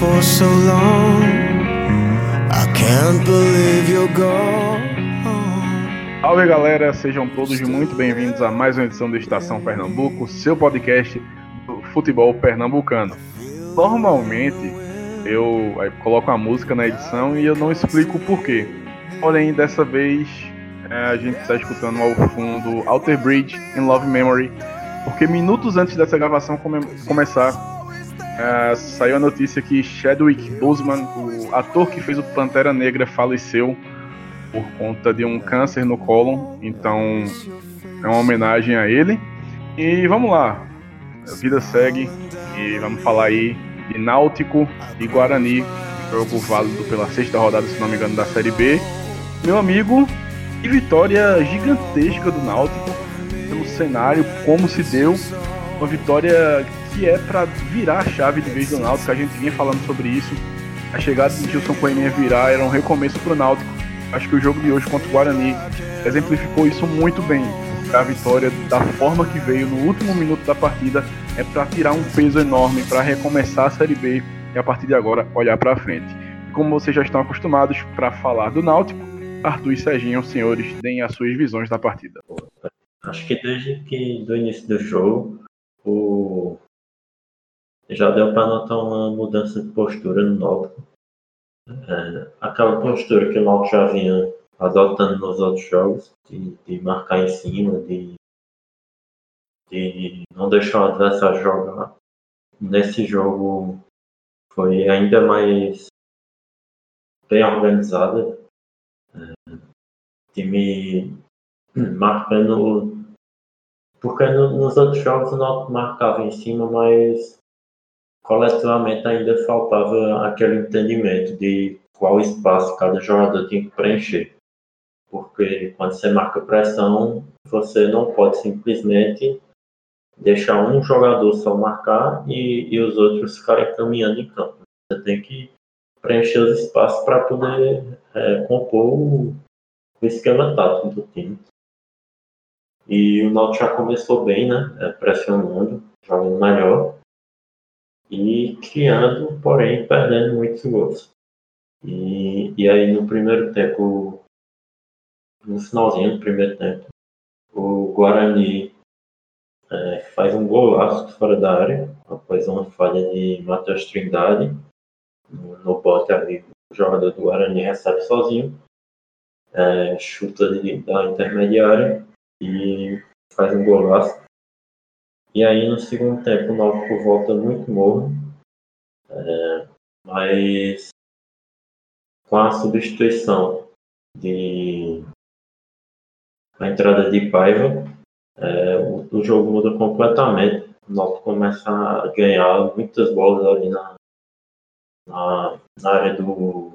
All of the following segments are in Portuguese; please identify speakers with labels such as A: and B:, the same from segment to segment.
A: for so long. I can't believe you're gone.
B: Salve galera, sejam todos muito bem-vindos a mais uma edição do Estação Pernambuco, seu podcast do futebol pernambucano. Normalmente eu coloco a música na edição e eu não explico o porquê. Porém, dessa vez é, a gente está escutando ao fundo Alter Bridge in Love Memory, porque minutos antes dessa gravação come começar, é, saiu a notícia que Chadwick Boseman, o ator que fez o Pantera Negra, faleceu por conta de um câncer no cólon. Então é uma homenagem a ele. E vamos lá, a vida segue e vamos falar aí de Náutico e Guarani, jogo válido pela sexta rodada, se não me engano, da Série B. Meu amigo, que vitória gigantesca do Náutico pelo cenário, como se deu. Uma vitória que é para virar a chave de vez do Náutico, a gente vinha falando sobre isso. A chegada de Gilson Coelho virar, era um recomeço para o Náutico. Acho que o jogo de hoje contra o Guarani exemplificou isso muito bem. A vitória, da forma que veio no último minuto da partida, é para tirar um peso enorme, para recomeçar a Série B e a partir de agora olhar para frente. Como vocês já estão acostumados para falar do Náutico, Arthur e Serginho, senhores, deem as suas visões da partida.
C: Acho que desde que do início do jogo, o... já deu para notar uma mudança de postura no Náutico. É, aquela postura que o Náutico já vinha adotando nos outros jogos, de, de marcar em cima, de, de não deixar o adversário jogar. Nesse jogo foi ainda mais bem organizada, time marcando. Porque no, nos outros jogos o Náutico marcava em cima, mas coletivamente ainda faltava aquele entendimento de qual espaço cada jogador tinha que preencher. Porque quando você marca pressão, você não pode simplesmente deixar um jogador só marcar e, e os outros ficarem caminhando em campo. Você tem que preencher os espaços para poder é, compor o, o esquema tático do time. E o Náutico já começou bem, né? É, pressionando, jogando melhor e criando, porém perdendo muitos gols. E, e aí no primeiro tempo, no finalzinho do primeiro tempo, o Guarani é, faz um golaço fora da área, após uma falha de Matheus Trindade. No, no bote ali, o jogador do Guarani recebe sozinho é, chuta de, da intermediária e faz um golaço. E aí no segundo tempo o Náutico volta muito morno, é, mas com a substituição de a entrada de Paiva, é, o, o, jogo muda completamente. O Náutico começa a ganhar muitas bolas ali na, na, na área do,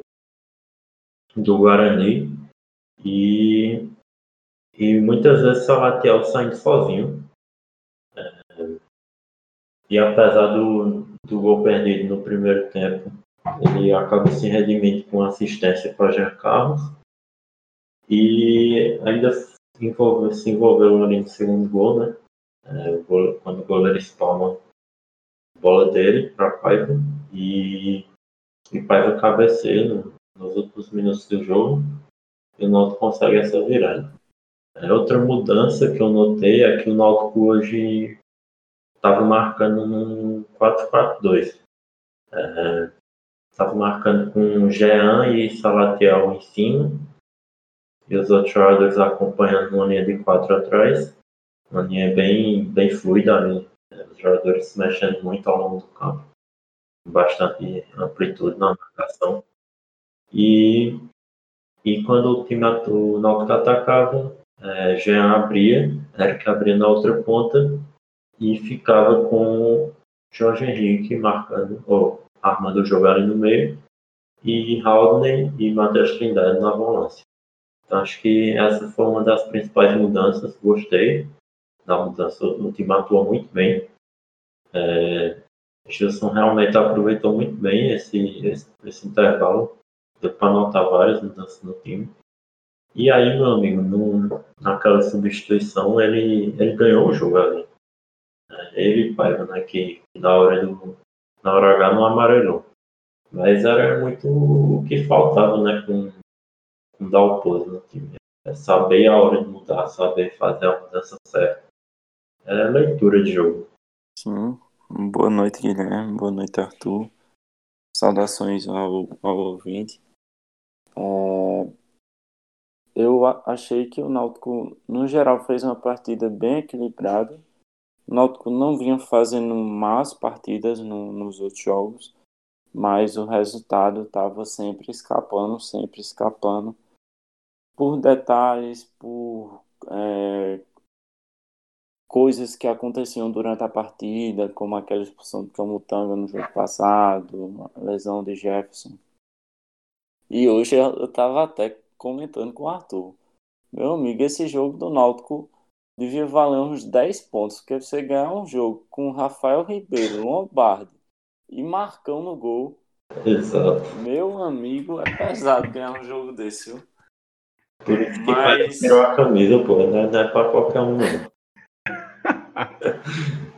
C: do Guarani e, e muitas vezes Salatiel saindo sozinho. E apesar do, do gol perdido no primeiro tempo, ele acaba se redimindo com assistência para Jean Carlos. E ainda envolve, se envolveu ali no segundo gol, né? É, quando o goleiro espalma a bola dele para Paiva e, e Paiva cabeceia no, nos últimos minutos do jogo e o Náutico consegue essa virada. É, outra mudança que eu notei é que o Náutico hoje estava marcando num 4-4-2. Estava marcando com Jean e Salatiel em cima e os outros jogadores acompanhando uma linha de 4 atrás. Uma linha bem, bem fluida ali. Né? Os jogadores se mexendo muito ao longo do campo. Bastante amplitude na marcação. E e quando o time o Náutico atacava, é, Jean abria, Eric abria na outra ponta e ficava com Jorge Henrique marcando, ou armando o jogo ali no meio, e Haldane e Matheus Trindade na volância. Então acho que essa foi uma das principais mudanças, gostei da mudança, o time atuou muito bem. É, Gilson realmente aproveitou muito bem esse, esse, esse intervalo deu para notar várias mudanças no time. E aí, meu amigo, no, naquela substituição, ele, ele ganhou o jogo ali. Ele e Paiva, né? Que na hora, do, na hora H não amarelou. Mas era muito o que faltava, né? Com, com dar o pose no time. É saber a hora de mudar, saber fazer a mudança certa. É leitura de jogo.
D: Sim. Boa noite, Guilherme. Boa noite, Arthur. Saudações ao, ao ouvinte. É, eu achei que o Náutico, no geral, fez uma partida bem equilibrada. Náutico não vinha fazendo más partidas no, nos outros jogos, mas o resultado estava sempre escapando, sempre escapando por detalhes, por é, coisas que aconteciam durante a partida, como aquela expulsão do Camutanga no jogo passado, a lesão de Jefferson. E hoje eu estava até comentando com o Arthur. Meu amigo, esse jogo do Náutico devia valer uns 10 pontos, porque você ganhar um jogo com Rafael Ribeiro, Lombardi e Marcão no gol.
C: Exato.
D: Meu amigo, é pesado ganhar um jogo desse, viu?
C: Por isso que Mas... tirou a camisa, pô, não é, não é pra qualquer um, não.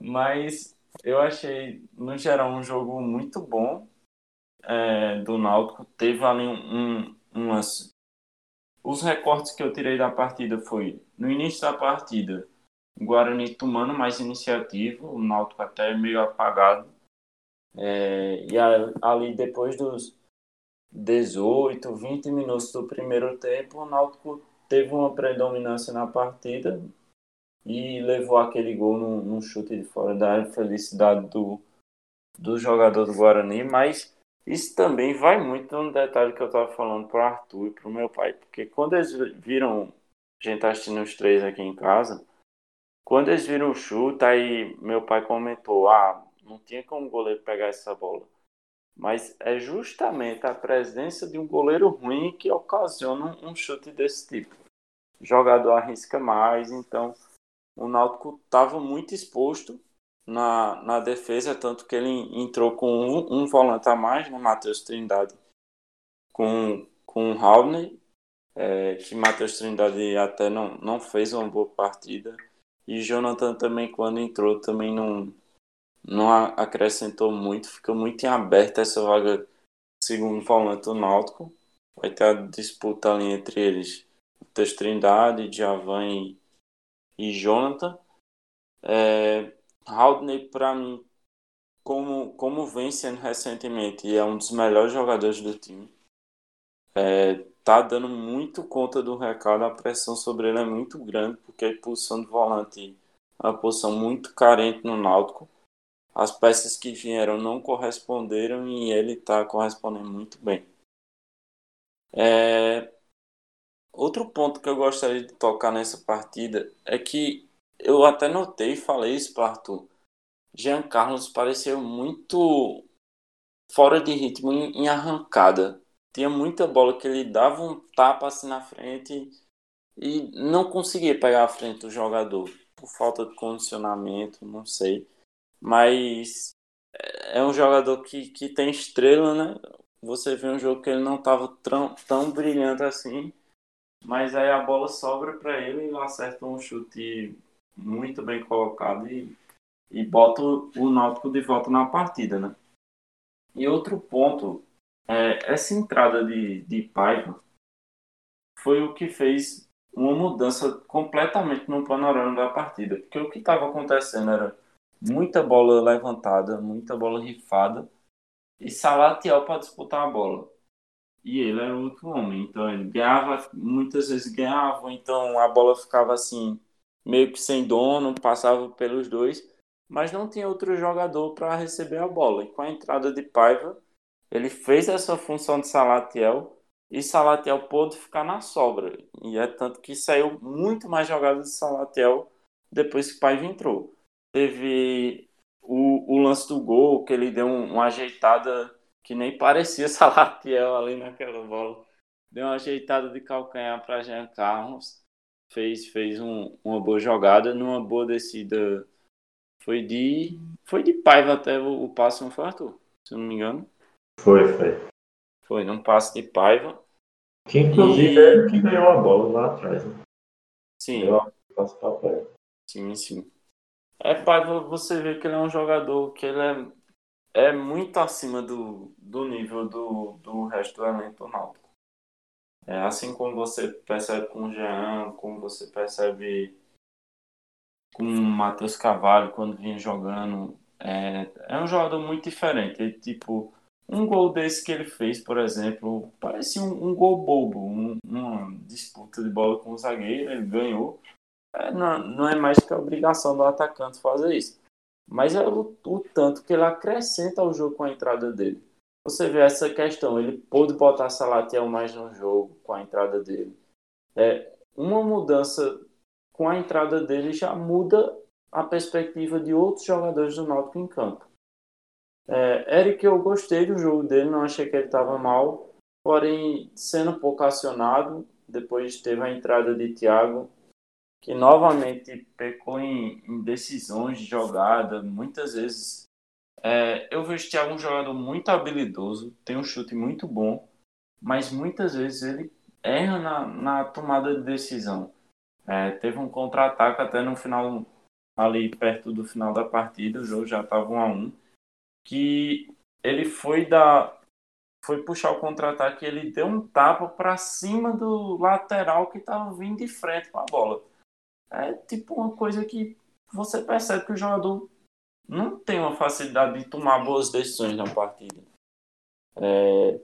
D: Mas eu achei, no geral, um jogo muito bom é, do Náutico. Teve ali um, um, umas. Os recortes que eu tirei da partida foi no início da partida, o Guarani tomando mais iniciativa, o Náutico até meio apagado. É, e ali depois dos 18, 20 minutos do primeiro tempo, o Náutico teve uma predominância na partida, e levou aquele gol num, num chute de fora da área, felicidade do, do jogador do Guarani, mas isso também vai muito no detalhe que eu estava falando para o Arthur e para o meu pai, porque quando eles viram, a gente está assistindo os três aqui em casa, quando eles viram o chute, aí meu pai comentou, ah, não tinha como o goleiro pegar essa bola. Mas é justamente a presença de um goleiro ruim que ocasiona um chute desse tipo. O jogador arrisca mais, então o Náutico estava muito exposto na, na defesa, tanto que ele entrou com um, um volante a mais, né, Matheus Trindade, com, com o Raulney, é, que Matheus Trindade até não, não fez uma boa partida, e Jonathan também, quando entrou, também não, não acrescentou muito, fica muito em aberto essa vaga segundo volante do Náutico. Vai ter a disputa ali entre eles, Matheus Trindade, Javan e e Jonathan. É, Haldney, para mim, como, como vem sendo recentemente, é um dos melhores jogadores do time. É, tá dando muito conta do recado, a pressão sobre ele é muito grande, porque a posição de volante é uma posição muito carente no Náutico. As peças que vieram não corresponderam e ele está correspondendo muito bem. É, Outro ponto que eu gostaria de tocar nessa partida é que eu até notei e falei isso para Arthur. Jean Carlos pareceu muito fora de ritmo em, arrancada. Tinha muita bola que ele dava um tapa assim na frente e não conseguia pegar a frente do jogador por falta de condicionamento, não sei. Mas é um jogador que, que tem estrela, né? Você vê um jogo que ele não estava tão, tão brilhante assim mas aí a bola sobra para ele e ele acerta um chute muito bem colocado e, e bota o Náutico de volta na partida, né? E outro ponto, é, essa entrada de, de Paiva foi o que fez uma mudança completamente no panorama da partida. Porque o que estava acontecendo era muita bola levantada, muita bola rifada e Salatiel para disputar a bola e ele era o outro homem. Então ele ganhava, muitas vezes ganhava, então a bola ficava assim, meio que sem dono, passava pelos dois, mas não tinha outro jogador para receber a bola. E com a entrada de Paiva, ele fez essa função de Salatiel e Salatiel pôde ficar na sobra. E é tanto que saiu muito mais jogadas de Salatiel depois que Paiva entrou. Teve o, o lance do gol, que ele deu um, uma ajeitada que nem parecia Salatiel ali naquela bola. Deu uma ajeitada de calcanhar para Jean Carlos. Fez, fez um, uma boa jogada, numa boa descida. Foi de. Foi de Paiva até o, o passe, não foi, Arthur? Se eu não me engano.
C: Foi, foi.
D: Foi num passe de Paiva.
C: Que inclusive e... ele que ganhou a bola lá atrás. Né?
D: Sim. Sim, sim. É, pai, você vê que ele é um jogador que ele é, é muito acima do, do nível do, do resto do elenco náutico. É assim como você percebe com o Jean, como você percebe com o Matheus Cavalho quando vinha jogando. É, é um jogador muito diferente. Ele, tipo, um gol desse que ele fez, por exemplo, parece um, um gol bobo, um, uma disputa de bola com o zagueiro, ele ganhou. É, não, não é mais que a obrigação do atacante fazer isso. Mas é o, o tanto que ele acrescenta ao jogo com a entrada dele. Você vê essa questão, ele pôde botar Salatiel mais no jogo com a entrada dele. É, uma mudança com a entrada dele já muda a perspectiva de outros jogadores do Náutico em campo. É, Eric, eu gostei do jogo dele, não achei que ele estava mal, porém, sendo pouco acionado, depois teve a entrada de Thiago, que novamente pecou em, em decisões de jogada, muitas vezes. É, eu vejo o Thiago um jogador muito habilidoso, tem um chute muito bom, mas muitas vezes ele erra na, na tomada de decisão. É, teve um contra-ataque até no final, ali perto do final da partida, o jogo já estava 1 a 1 que ele foi dar foi puxar o contra-ataque ele deu um tapa para cima do lateral que estava vindo de frente com a bola. É tipo uma coisa que você percebe que o jogador não tem uma facilidade de tomar boas decisões na partida. É,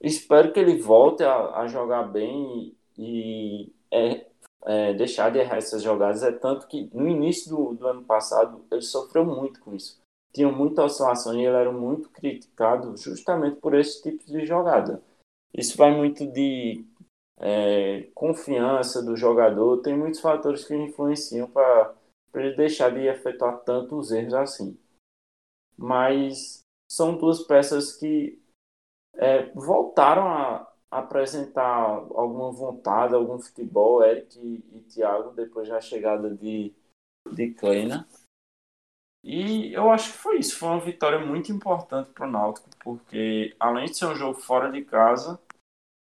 D: espero que ele volte a, a jogar bem e, é, é, deixar de errar essas jogadas. É tanto que no início do, do ano passado ele sofreu muito com isso tinham muita oscilação e ele era muito criticado justamente por esse tipo de jogada. Isso vai muito de é, confiança do jogador, tem muitos fatores que influenciam para ele deixar de efetuar tantos erros assim. Mas são duas peças que é, voltaram a apresentar alguma vontade, algum futebol, Eric e, e Thiago, depois da chegada de, de Kleina. E eu acho que foi isso. Foi uma vitória muito importante para o Náutico, porque além de ser um jogo fora de casa,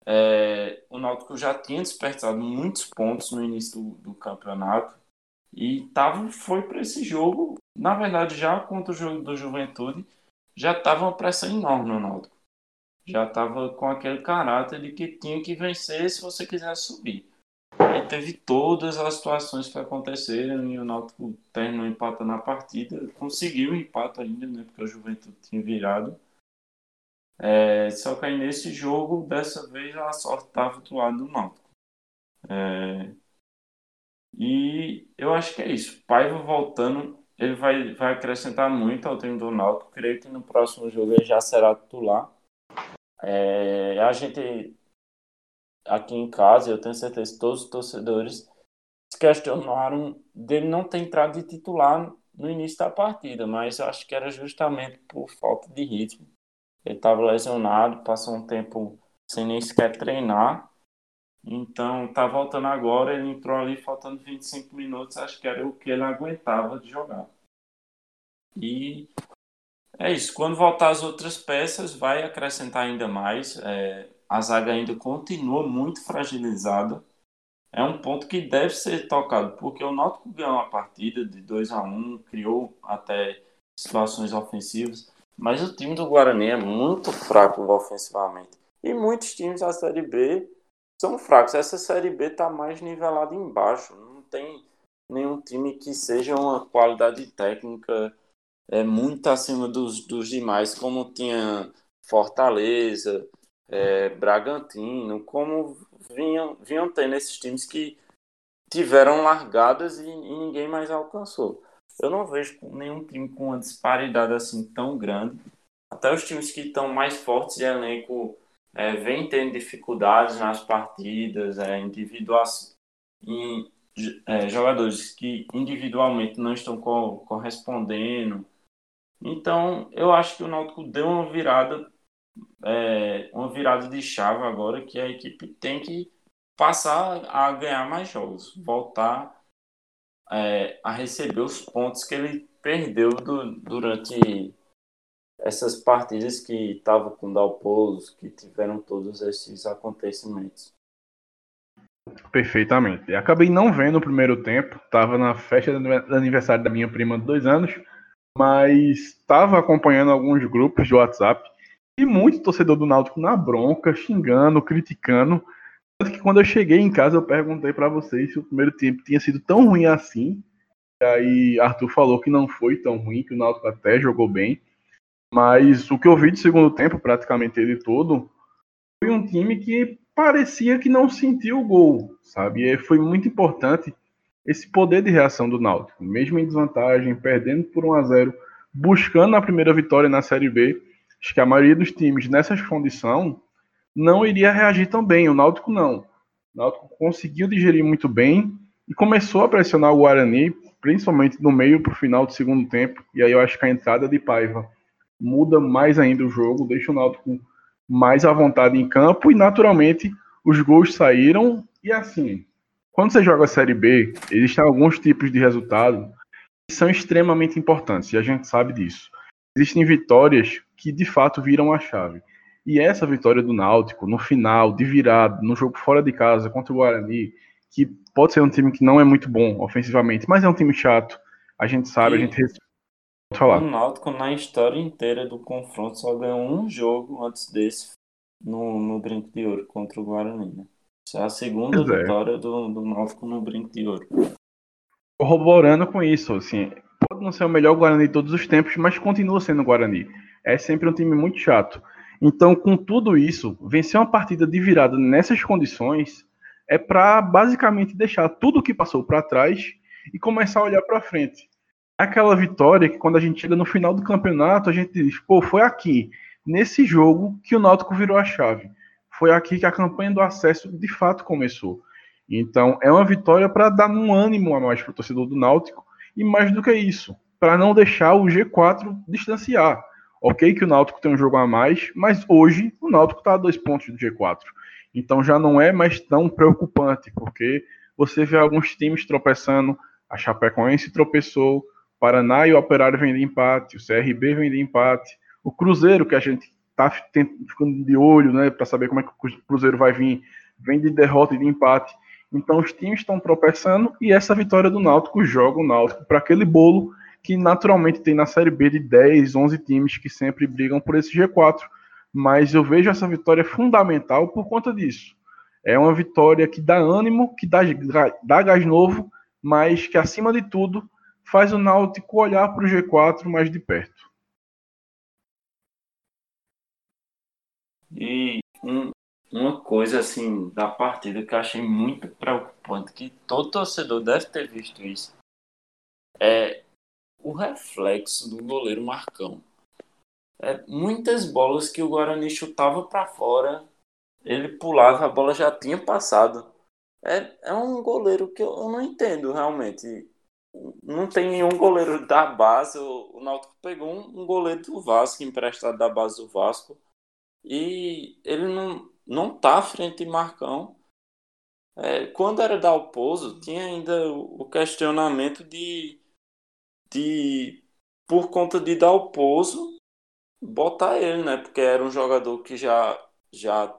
D: é, o Náutico já tinha desperdiçado muitos pontos no início do, do campeonato e tava, foi para esse jogo, na verdade, já contra o jogo do Juventude, já estava uma pressão enorme no Náutico. Já estava com aquele caráter de que tinha que vencer se você quisesse subir. Aí teve todas as situações que aconteceram e o Náutico terminou empatando a partida. Conseguiu o empate ainda, né? Porque o Juventude tinha virado. É, só que aí nesse jogo, dessa vez, a sorte estava do lado do Náutico. É, e eu acho que é isso. Paiva voltando, ele vai, vai acrescentar muito ao time do Náutico. Creio que no próximo jogo ele já será titular. É, a gente aqui em casa, eu tenho certeza que todos os torcedores se questionaram dele não ter entrado de titular no início da partida, mas eu acho que era justamente por falta de ritmo. Ele estava lesionado, passou um tempo sem nem sequer treinar. Então, tá voltando agora, ele entrou ali faltando 25 minutos, acho que era o que ele aguentava de jogar. E é isso. Quando voltar as outras peças, vai acrescentar ainda mais. É, a zaga ainda continua muito fragilizada. É um ponto que deve ser tocado, porque o Náutico ganhou a partida de 2 a 1 criou até situações ofensivas, mas o time do Guarani é muito fraco ofensivamente. E muitos times da Série B são fracos. Essa Série B está mais nivelada embaixo. Não tem nenhum time que seja uma qualidade técnica é muito acima dos, dos demais, como tinha Fortaleza, é, Bragantino, como vinham, vinham tendo esses times que tiveram largadas e, e, ninguém mais alcançou. Eu não vejo nenhum time com uma disparidade assim tão grande. Até os times que estão mais fortes de elenco é, vêm tendo dificuldades nas partidas, é, é, jogadores que individualmente não estão co correspondendo. Então, eu acho que o Náutico deu uma virada é, uma virada de chave agora que a equipe tem que passar a ganhar mais jogos, voltar é, a receber os pontos que ele perdeu do, durante essas partidas que estavam com o Dalpozo, que tiveram todos esses acontecimentos.
B: Perfeitamente. Acabei não vendo o primeiro tempo, estava na festa do aniversário da minha prima de dois anos, mas estava acompanhando alguns grupos de WhatsApp e muito torcedor do Náutico na bronca, xingando, criticando. Tanto que quando eu cheguei em casa eu perguntei para vocês se o primeiro tempo tinha sido tão ruim assim. E aí Arthur falou que não foi tão ruim, que o Náutico até jogou bem. Mas o que eu vi de segundo tempo, praticamente ele todo, foi um time que parecia que não sentiu o gol, sabe? E foi muito importante esse poder de reação do Náutico, mesmo em desvantagem, perdendo por 1 a 0, buscando a primeira vitória na Série B. Acho que a maioria dos times nessas condições não iria reagir tão bem, o Náutico não. O Náutico conseguiu digerir muito bem e começou a pressionar o Guarani, principalmente no meio para o final do segundo tempo. E aí eu acho que a entrada de Paiva muda mais ainda o jogo, deixa o Náutico mais à vontade em campo e naturalmente os gols saíram e assim, quando você joga a Série B, existem alguns tipos de resultado que são extremamente importantes e a gente sabe disso. Existem vitórias que de fato viram a chave. E essa vitória do Náutico, no final, de virada, no jogo fora de casa contra o Guarani, que pode ser um time que não é muito bom ofensivamente, mas é um time chato, a gente sabe, a gente
D: falar. O Náutico, na história inteira do confronto, só ganhou um jogo antes desse no, no Brinco de Ouro contra o Guarani. Né? Essa é a segunda pois é. vitória é. do, do Náutico no Brinco de Ouro.
B: Corroborando com isso, assim, pode não ser o melhor Guarani de todos os tempos, mas continua sendo o Guarani. É sempre um time muito chato. Então, com tudo isso, vencer uma partida de virada nessas condições é para basicamente deixar tudo o que passou para trás e começar a olhar para frente aquela vitória que quando a gente chega no final do campeonato, a gente diz, pô, foi aqui, nesse jogo, que o Náutico virou a chave. Foi aqui que a campanha do acesso de fato começou. Então, é uma vitória para dar um ânimo a mais para o torcedor do Náutico e mais do que isso, para não deixar o G4 distanciar. Ok que o Náutico tem um jogo a mais, mas hoje o Náutico está a dois pontos do G4. Então já não é mais tão preocupante, porque você vê alguns times tropeçando, a Chapecoense tropeçou, Paraná e o Operário de empate, o CRB vem de empate, o Cruzeiro, que a gente está ficando de olho, né, para saber como é que o Cruzeiro vai vir, vem de derrota e de empate. Então os times estão tropeçando e essa vitória do Náutico joga o Náutico para aquele bolo que naturalmente tem na Série B de 10, 11 times que sempre brigam por esse G4. Mas eu vejo essa vitória fundamental por conta disso. É uma vitória que dá ânimo, que dá, dá gás novo, mas que acima de tudo faz o Náutico olhar para o G4 mais de perto.
D: E um, uma coisa assim da partida que eu achei muito preocupante, que todo torcedor deve ter visto isso, é o reflexo do goleiro Marcão. É, muitas bolas que o Guarani chutava para fora, ele pulava, a bola já tinha passado. É, é um goleiro que eu, eu não entendo realmente não tem nenhum goleiro da base. O, Náutico pegou um, um, goleiro do Vasco, emprestado da base do Vasco, e ele não, não tá à frente de Marcão. É, quando era Dalpozo, tinha ainda o, o questionamento de, de, por conta de Dalpozo, botar ele, né? Porque era um jogador que já, já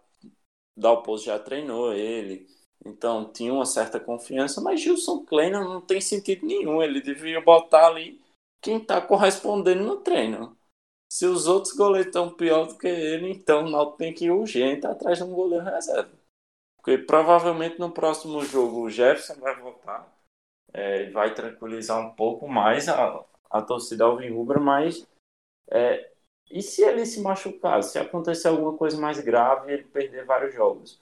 D: Dalpozo já treinou ele então tinha uma certa confiança, mas Gilson Kleiner não tem sentido nenhum. Ele devia botar ali quem está correspondendo no treino. Se os outros goleiros estão pior do que ele, então o Náutico tem que ir urgente atrás de um goleiro reserva. Porque provavelmente no próximo jogo o Jefferson vai voltar, é, vai tranquilizar um pouco mais a, a torcida alvirrubra, mas é, e se ele se machucar? Se acontecer alguma coisa mais grave e ele perder vários jogos?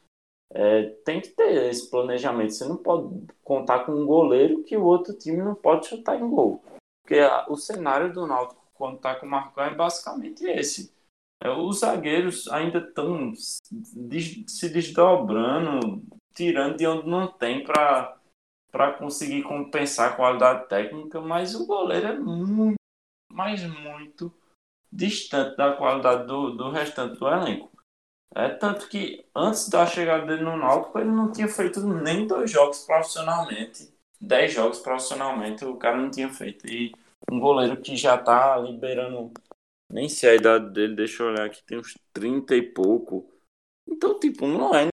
D: É, tem que ter esse planejamento. Você não pode contar com um goleiro que o outro time não pode chutar em gol. Porque a, o cenário do Náutico quando está com o Marcão é basicamente esse. É, os zagueiros ainda estão se desdobrando, tirando de onde não tem para para conseguir compensar a qualidade técnica, mas o goleiro é muito, mas muito distante da qualidade do, do restante do elenco. É tanto que antes da chegada dele no Náutico, ele não tinha feito nem dois jogos profissionalmente. Dez jogos profissionalmente o cara não tinha feito. E um goleiro que já tá liberando. Nem sei a idade dele, deixa eu olhar aqui, tem uns 30 e pouco. Então, tipo, não é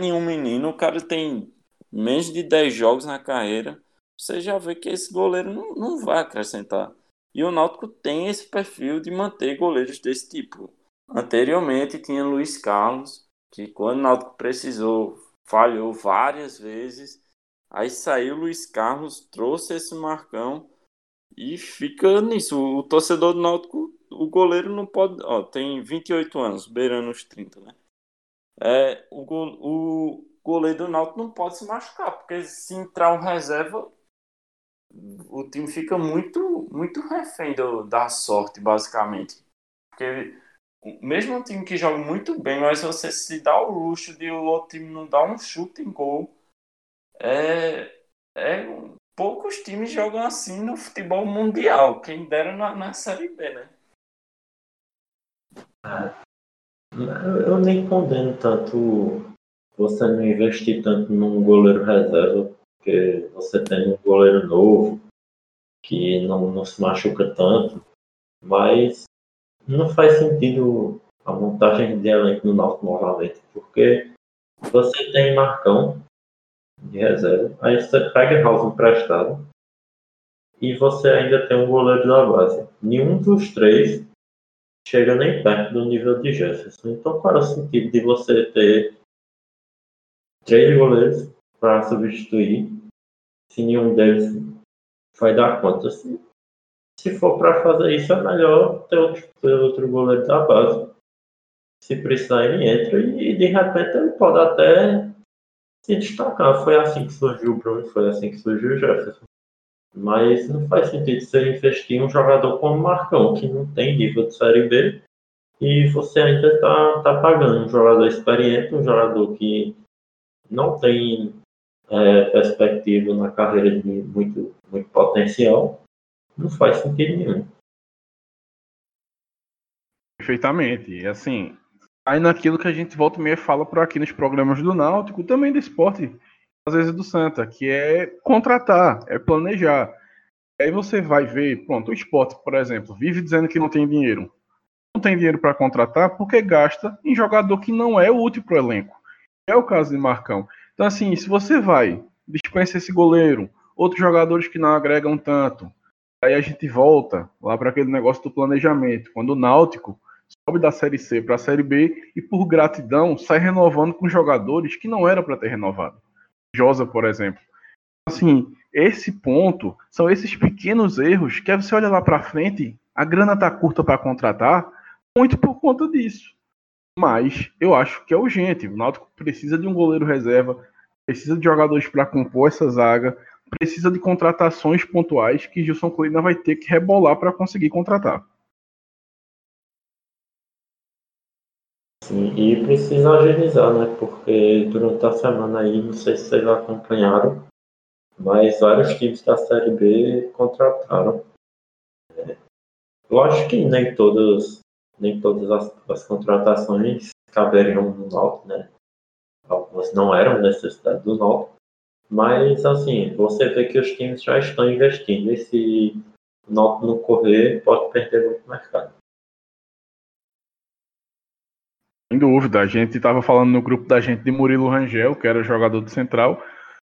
D: nenhum menino. O cara tem menos de 10 jogos na carreira, você já vê que esse goleiro não, não vai acrescentar. E o Náutico tem esse perfil de manter goleiros desse tipo. Anteriormente tinha Luiz Carlos, que quando o Náutico precisou, falhou várias vezes. Aí saiu Luiz Carlos, trouxe esse Marcão e fica nisso. O torcedor do Náutico, o goleiro não pode. Ó, tem 28 anos, beirando os 30, né? É, o, o goleiro do Náutico não pode se machucar, porque se entrar um reserva, o time fica muito, muito refém do, da sorte, basicamente. Porque mesmo um time que joga muito bem, mas você se dá o luxo de o outro time não dar um chute em gol, é, é poucos times jogam assim no futebol mundial. Quem dera na, na Série B, né?
C: Eu nem condeno tanto você não investir tanto num goleiro reserva, porque você tem um goleiro novo que não, não se machuca tanto, mas não faz sentido a montagem de elenco no Náutico novamente, porque você tem Marcão de reserva, aí você pega House emprestado e você ainda tem um goleiro da base. Nenhum dos três chega nem perto do nível de Jefferson. Então qual é o sentido de você ter três goleiros para substituir se nenhum deles vai dar conta? Se, se for para fazer isso, é melhor ter outro, ter outro goleiro da base. Se precisar, ele entra e de repente ele pode até se destacar. Foi assim que surgiu o Bruno, foi assim que surgiu o Jefferson. Mas não faz sentido você investir em um jogador como Marcão, que não tem nível de Série B, e você ainda está tá pagando um jogador experiente, um jogador que não tem é, perspectiva na carreira de muito, muito potencial, não faz sentido nenhum.
B: Perfeitamente. E assim, aí naquilo que a gente volta e meia fala por aqui nos programas do Náutico, também do esporte, às vezes do Santa, que é contratar, é planejar. Aí você vai ver, pronto, o esporte, por exemplo, vive dizendo que não tem dinheiro. Não tem dinheiro para contratar porque gasta em jogador que não é útil para o elenco. É o caso de Marcão. Então, assim, se você vai, dispensa esse goleiro, outros jogadores que não agregam tanto, aí a gente volta lá para aquele negócio do planejamento. Quando o Náutico sobe da Série C para a Série B e por gratidão sai renovando com jogadores que não era para ter renovado. Josa, por exemplo. Assim, esse ponto são esses pequenos erros que você olha lá para frente, a grana tá curta para contratar, muito por conta disso. Mas eu acho que é urgente. O Náutico precisa de um goleiro reserva, precisa de jogadores para compor essa zaga, precisa de contratações pontuais que Gilson Colina vai ter que rebolar para conseguir contratar.
C: Sim, e precisa agilizar, né? Porque durante a semana aí, não sei se vocês acompanharam, mas vários times da Série B contrataram. Lógico que nem todas, nem todas as, as contratações caberiam no Náutico, né? Algumas não eram necessidade do Náutico, mas assim, você vê que os times já estão investindo e se o Náutico não correr, pode perder muito mercado.
B: Sem dúvida, a gente estava falando no grupo da gente de Murilo Rangel, que era jogador do Central.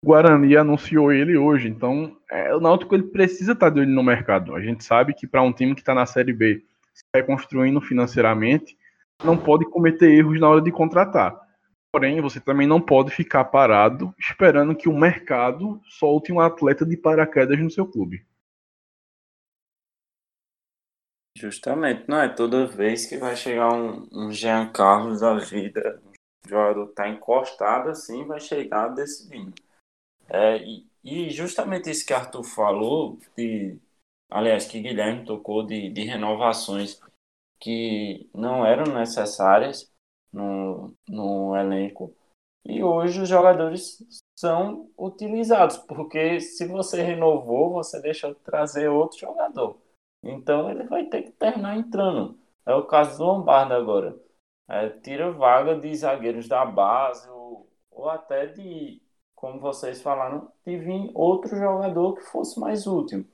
B: O Guarani anunciou ele hoje, então é, o Náutico ele precisa estar tá de olho no mercado. A gente sabe que para um time que está na Série B, se reconstruindo financeiramente, não pode cometer erros na hora de contratar. Porém, você também não pode ficar parado esperando que o mercado solte um atleta de paraquedas no seu clube.
D: Justamente, não é toda vez que vai chegar um, um Jean Carlos da vida, o jogador tá encostado assim, vai chegar decidindo. É, e, e, justamente isso que Arthur falou, de, aliás, que Guilherme tocou de, de renovações que não eram necessárias no, no elenco, e hoje os jogadores são utilizados, porque se você renovou, você deixa de trazer outro jogador. Então ele vai ter que terminar entrando. É o caso do Lombardo agora. É, tira vaga de zagueiros da base ou, ou até de, como vocês falaram, de vir outro jogador que fosse mais útil.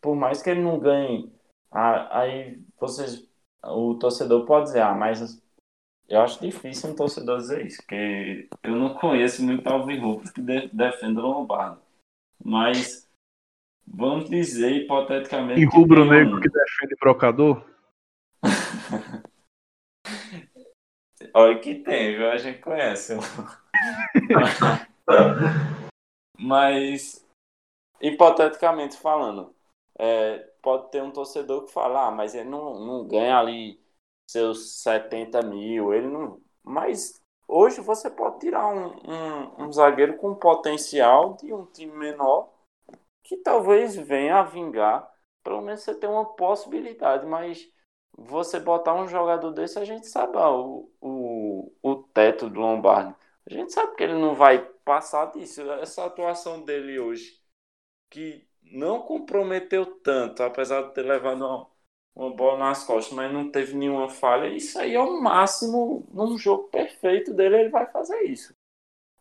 D: Por mais que ele não ganhe, aí vocês, o torcedor pode dizer, ah, mas Eu acho difícil um torcedor dizer isso, porque eu não conheço muito alvirrubros que de, defendam o Lombardi. Mas vamos dizer, hipoteticamente.
B: E rubro-negro um... que defende brocador?
D: Olha que tem, viu? A gente conhece. Mas, hipoteticamente falando, é, pode ter um torcedor que fala, ah, mas ele não, não ganha ali seus 70 mil, ele não. Mas hoje você pode tirar um, um, um zagueiro com potencial de um time menor que talvez venha a vingar. Pelo menos você tem uma possibilidade, mas você botar um jogador desse, a gente sabe o, o, o teto do Lombardi. A gente sabe que ele não vai passar disso. Essa atuação dele hoje, que não comprometeu tanto, apesar de ter levado uma, uma bola nas costas, mas não teve nenhuma falha. Isso aí é o máximo num jogo perfeito dele, ele vai fazer isso.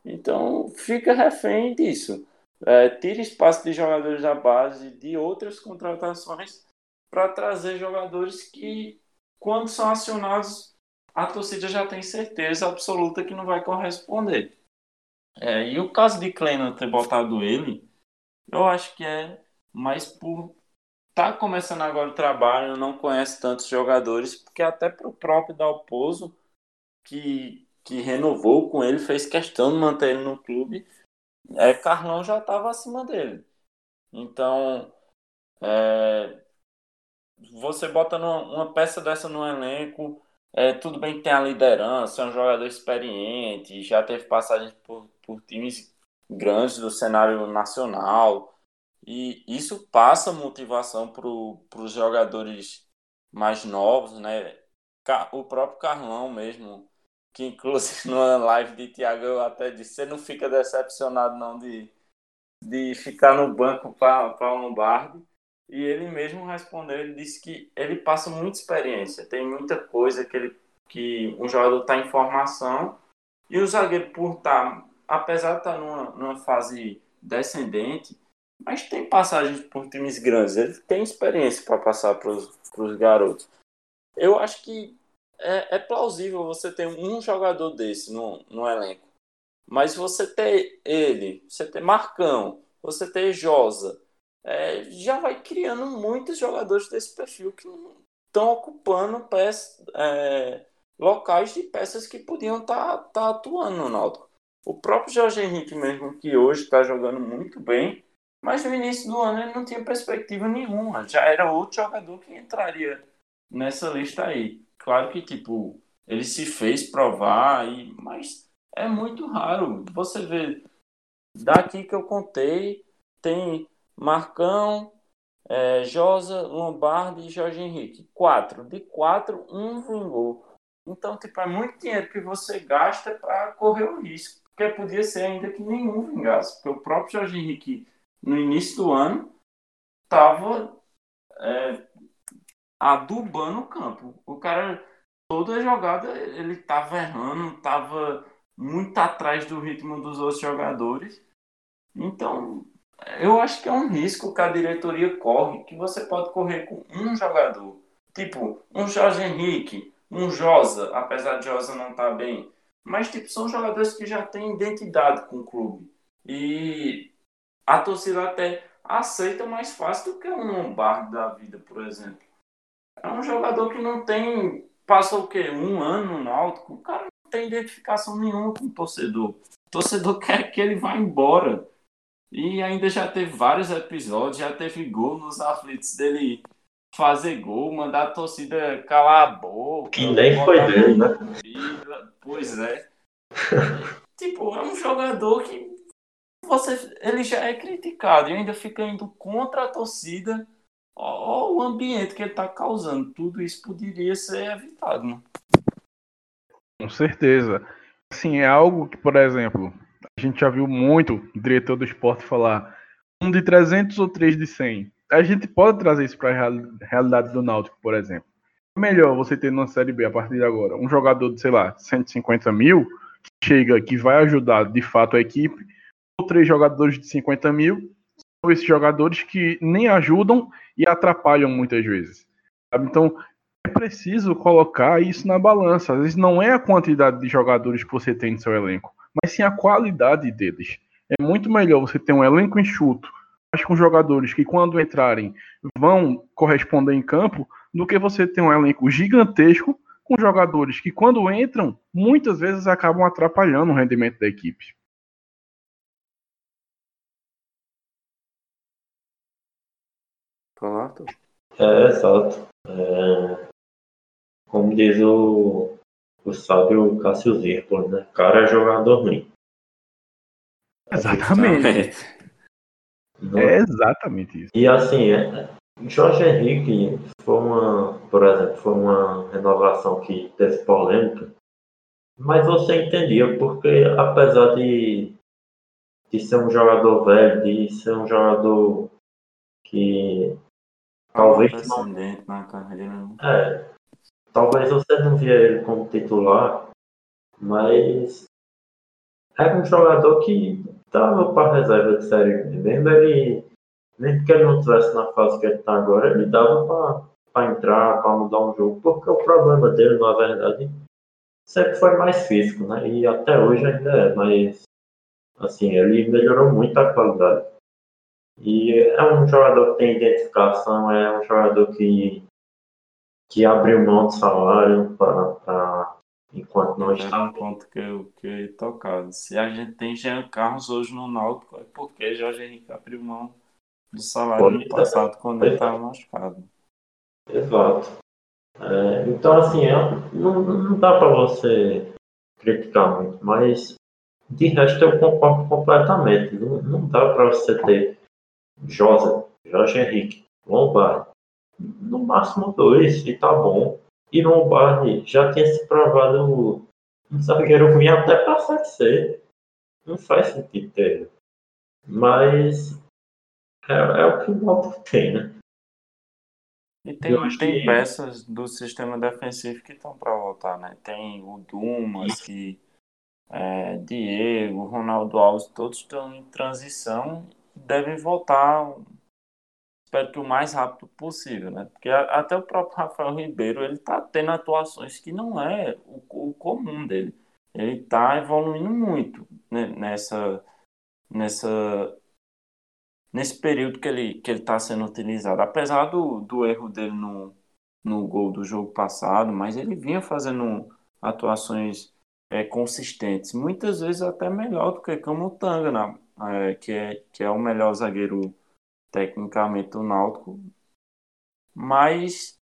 D: Então fica refém disso. É, tira espaço de jogadores da base, de outras contratações, para trazer jogadores que, quando são acionados, a torcida já tem certeza absoluta que não vai corresponder. É, e o caso de Kleina ter botado ele, eu acho que é mais por tá começando agora o trabalho, não conhece tantos jogadores, porque até para o próprio Dalpozo, que, que renovou com ele, fez questão de manter ele no clube, é, Carlão já estava acima dele. Então, é, você bota numa, uma peça dessa no elenco, é, tudo bem que tem a liderança, é um jogador experiente, já teve passagem por, por times grandes do cenário nacional, e isso passa motivação para os jogadores mais novos, né? O próprio Carlão mesmo, que inclusive numa live de Thiago eu até disse, você não fica decepcionado não de, de ficar no banco para o Lombardi. E ele mesmo respondeu, ele disse que ele passa muita experiência, tem muita coisa que ele que um jogador está em formação e o zagueiro por estar, tá, apesar de estar tá numa, numa fase descendente, mas tem passagens por times grandes, ele tem experiência para passar para os garotos. Eu acho que é, é, plausível você ter um jogador desse no, no elenco. Mas você ter ele, você ter Marcão, você ter Josa, é, já vai criando muitos jogadores desse perfil que estão ocupando peças, é, locais de peças que podiam estar tá, tá atuando no Náutico. O próprio Jorge Henrique mesmo, que hoje está jogando muito bem, mas no início do ano ele não tinha perspectiva nenhuma. Já era outro jogador que entraria nessa lista aí. Claro que, tipo, ele se fez provar, e... mas é muito raro. Você vê, daqui que eu contei, tem Marcão, é, Josa, Lombardi e Jorge Henrique. Quatro. De quatro, um vingou. Então, tipo, é muito dinheiro que você gasta para correr o risco. Porque podia ser ainda que nenhum vingasse. Porque o próprio Jorge Henrique no início do ano, estava é, adubando o campo. O cara, toda jogada, ele estava errando, estava muito atrás do ritmo dos outros jogadores. Então, eu acho que é um risco que a diretoria corre, que você pode correr com um jogador. Tipo, um Jorge Henrique, um Josa, apesar de Josa não estar tá bem. Mas, tipo, são jogadores que já têm identidade com o clube. E a torcida até aceita mais fácil do que um Lombardo da vida, por exemplo. É um jogador que não tem. Passou o quê? Um ano no Náutico. O cara não tem identificação nenhuma com o torcedor. O torcedor quer que ele vá embora. E ainda já teve vários episódios, já teve gol nos aflitos dele fazer gol, mandar a torcida calar a boca.
C: Que nem foi dele, né?
D: Pois é. tipo, é um jogador que você, ele já é criticado e ainda fica indo contra a torcida. Olha o ambiente que ele está causando. Tudo isso poderia ser evitado. Né?
B: Com certeza. Assim, é algo que, por exemplo, a gente já viu muito o diretor do esporte falar um de 300 ou três de 100. A gente pode trazer isso para a realidade do Náutico, por exemplo. É melhor você ter na Série B a partir de agora um jogador de, sei lá, 150 mil que chega, que vai ajudar de fato a equipe três jogadores de 50 mil são esses jogadores que nem ajudam e atrapalham muitas vezes. Sabe? Então, é preciso colocar isso na balança. Às vezes não é a quantidade de jogadores que você tem no seu elenco, mas sim a qualidade deles. É muito melhor você ter um elenco enxuto, mas com jogadores que quando entrarem vão corresponder em campo, do que você ter um elenco gigantesco com jogadores que quando entram, muitas vezes acabam atrapalhando o rendimento da equipe.
C: Pronto. É, exato. É, como diz o, o sábio Cássio Zirpolo, né? O cara é jogador ruim.
B: Exatamente. É exatamente isso.
C: E assim, é, Jorge Henrique foi uma, por exemplo, foi uma renovação que teve polêmica, mas você entendia, porque apesar de, de ser um jogador velho, de ser um jogador que talvez não.
D: Na carreira. Né?
C: É, talvez você não via ele como titular, mas era um jogador que estava para reserva de série B. Mesmo ele, mesmo que ele não estivesse na fase que ele está agora, ele dava para entrar, para mudar um jogo, porque o problema dele, na verdade, sempre foi mais físico, né? E até hoje ainda é, mas assim, ele melhorou muito a qualidade. E é um jogador que tem identificação, é um jogador que, que abriu mão de salário para enquanto não está.
D: um ponto que eu, que eu tocado. Se a gente tem Jean Carlos hoje no Náutico, é porque Jorge Henrique abriu mão do salário no passado quando ele estava machucado.
C: Exato. É, então, assim, é, não, não dá para você criticar muito, mas de resto eu concordo completamente. Não, não dá para você ter José, Jorge Henrique, Lombardi, no máximo dois, e tá bom. E Lombardi já tinha se provado um zagueiro ruim até de ser. Não faz sentido ter. Mas é, é o que o Náutico tem, né?
D: E tem, tem que... peças do sistema defensivo que estão para voltar, né? Tem o Dumas, que é, Diego, Ronaldo Alves, todos estão em transição devem voltar, espero que o mais rápido possível, né? Porque até o próprio Rafael Ribeiro, ele tá tendo atuações que não é o, o comum dele. Ele tá evoluindo muito né? nessa, nessa, nesse período que ele, que ele tá sendo utilizado. Apesar do, do erro dele no, no gol do jogo passado, mas ele vinha fazendo atuações é, consistentes, muitas vezes até melhor do que como o Tanga na, é, que, é, que é o melhor zagueiro tecnicamente do Náutico. Mas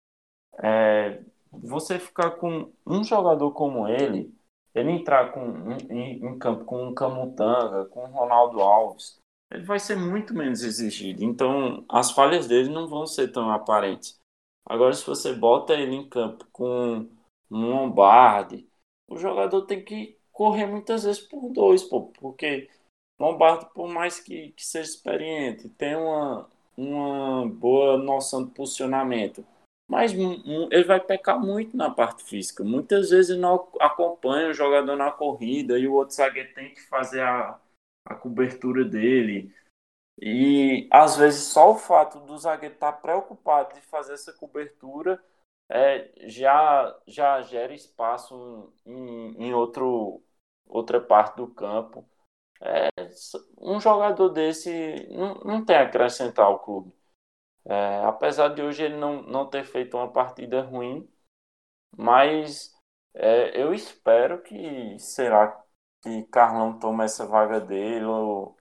D: é, você ficar com um jogador como ele, ele entrar com, em, em campo com um Camutanga, com Ronaldo Alves, ele vai ser muito menos exigido. Então, as falhas dele não vão ser tão aparentes. Agora, se você bota ele em campo com um Lombardi, o jogador tem que correr muitas vezes por dois, pô, porque Lombardo, por mais que, que seja experiente, tem uma, uma boa noção de posicionamento, mas ele vai pecar muito na parte física. Muitas vezes não acompanha o jogador na corrida e o outro zagueiro tem que fazer a, a cobertura dele. E às vezes só o fato do zagueiro estar tá preocupado de fazer essa cobertura é, já, já gera espaço em, em outro, outra parte do campo é, um jogador desse não, não tem a acrescentar ao clube. É, apesar de hoje ele não, não ter feito uma partida ruim, mas é, eu espero que, será que Carlão tome essa vaga dele, ou...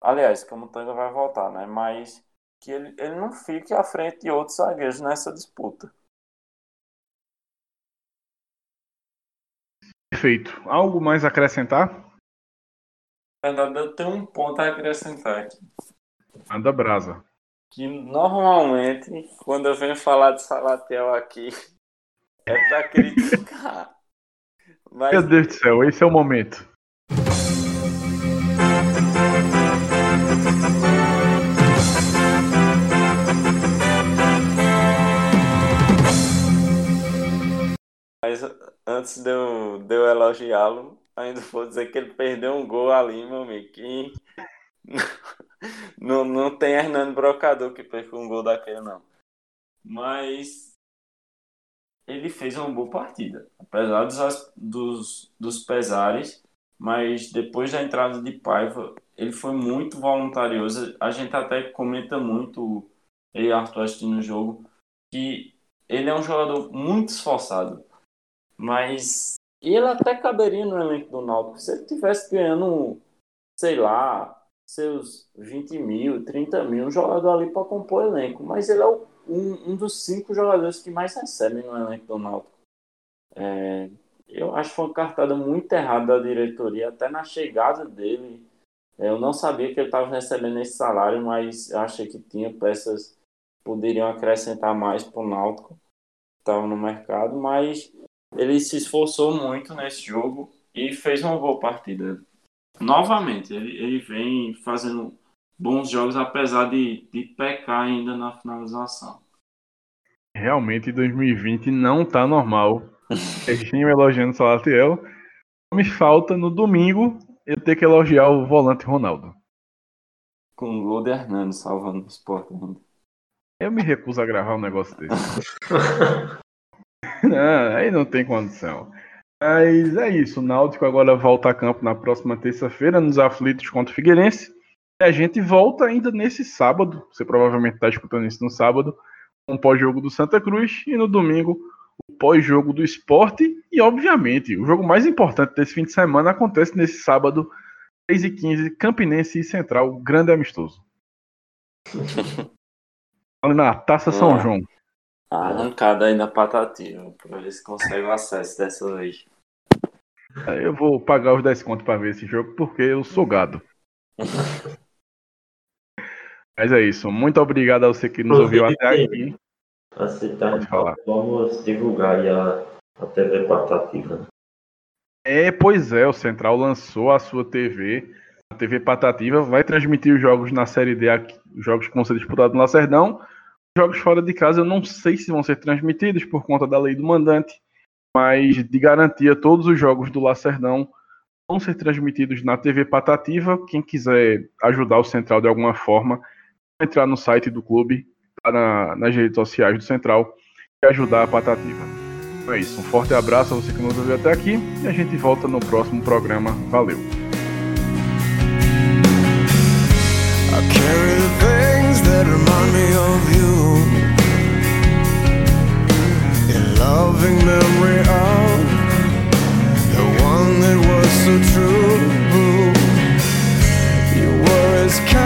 D: aliás, Camutanga vai voltar, né? Mas que ele, ele não fique à frente de outros zagueiros nessa disputa.
B: Perfeito. Algo mais a acrescentar?
D: verdade, eu tenho um ponto a acrescentar aqui.
B: Anda brasa.
D: Que normalmente, quando eu venho falar de Salatiel aqui, é pra criticar.
B: Mas... Meu Deus do céu, esse é o momento.
D: Antes de eu, eu elogiá-lo, ainda vou dizer que ele perdeu um gol ali, meu amigo. Que... não, não tem Hernando Brocador que perca um gol daquele, não. Mas ele fez uma boa partida, apesar dos, dos, dos pesares, mas depois da entrada de Paiva, ele foi muito voluntarioso. A gente até comenta muito, ele e Arthur Astin no jogo, que ele é um jogador muito esforçado, mas ele até caberia no elenco do Náutico se ele tivesse ganhando, sei lá, seus 20 mil, 30 mil, um jogador ali para compor o elenco. Mas ele é um, um dos cinco jogadores que mais recebem no elenco do Náutico. É, eu acho que foi uma cartada muito errada da diretoria, até na chegada dele. É, eu não sabia que ele estava recebendo esse salário, mas achei que tinha peças que poderiam acrescentar mais para o Náutico, estava no mercado, mas ele se esforçou muito nesse jogo e fez uma boa partida novamente, ele, ele vem fazendo bons jogos, apesar de, de pecar ainda na finalização.
B: Realmente, 2020 não tá normal. Reginho elogiando o Salatiel. Me falta no domingo eu ter que elogiar o volante Ronaldo.
D: Com o gol de Hernando salvando o Sport ainda.
B: Eu me recuso a gravar um negócio desse. não, aí não tem condição. Mas é isso, o Náutico agora volta a campo na próxima terça-feira, nos aflitos contra o Figueirense. E a gente volta ainda nesse sábado, você provavelmente está escutando isso no sábado, o pós-jogo do Santa Cruz e no domingo o pós-jogo do esporte. E, obviamente, o jogo mais importante desse fim de semana acontece nesse sábado, 3h15, Campinense e Central, grande amistoso. Na Taça São João.
D: Arrancada aí na patativa, pra ver se consegue o acesso dessa vez.
B: Eu vou pagar os 10 contos pra ver esse jogo, porque eu sou gado. Mas é isso. Muito obrigado a você que nos ouviu até aqui.
C: Aceitar, vamos divulgar aí a, a TV Patativa.
B: É, pois é, o Central lançou a sua TV, a TV Patativa, vai transmitir os jogos na Série D, os jogos que vão ser disputados no Lacerdão, jogos fora de casa eu não sei se vão ser transmitidos por conta da lei do mandante, mas de garantia todos os jogos do Lacerdão vão ser transmitidos na TV Patativa. Quem quiser ajudar o Central de alguma forma, entrar no site do clube, na, nas redes sociais do Central e ajudar a Patativa. Então é isso. Um forte abraço a você que nos ouviu até aqui e a gente volta no próximo programa. Valeu! That remind me of you. A loving memory of the one that was so true. You were as kind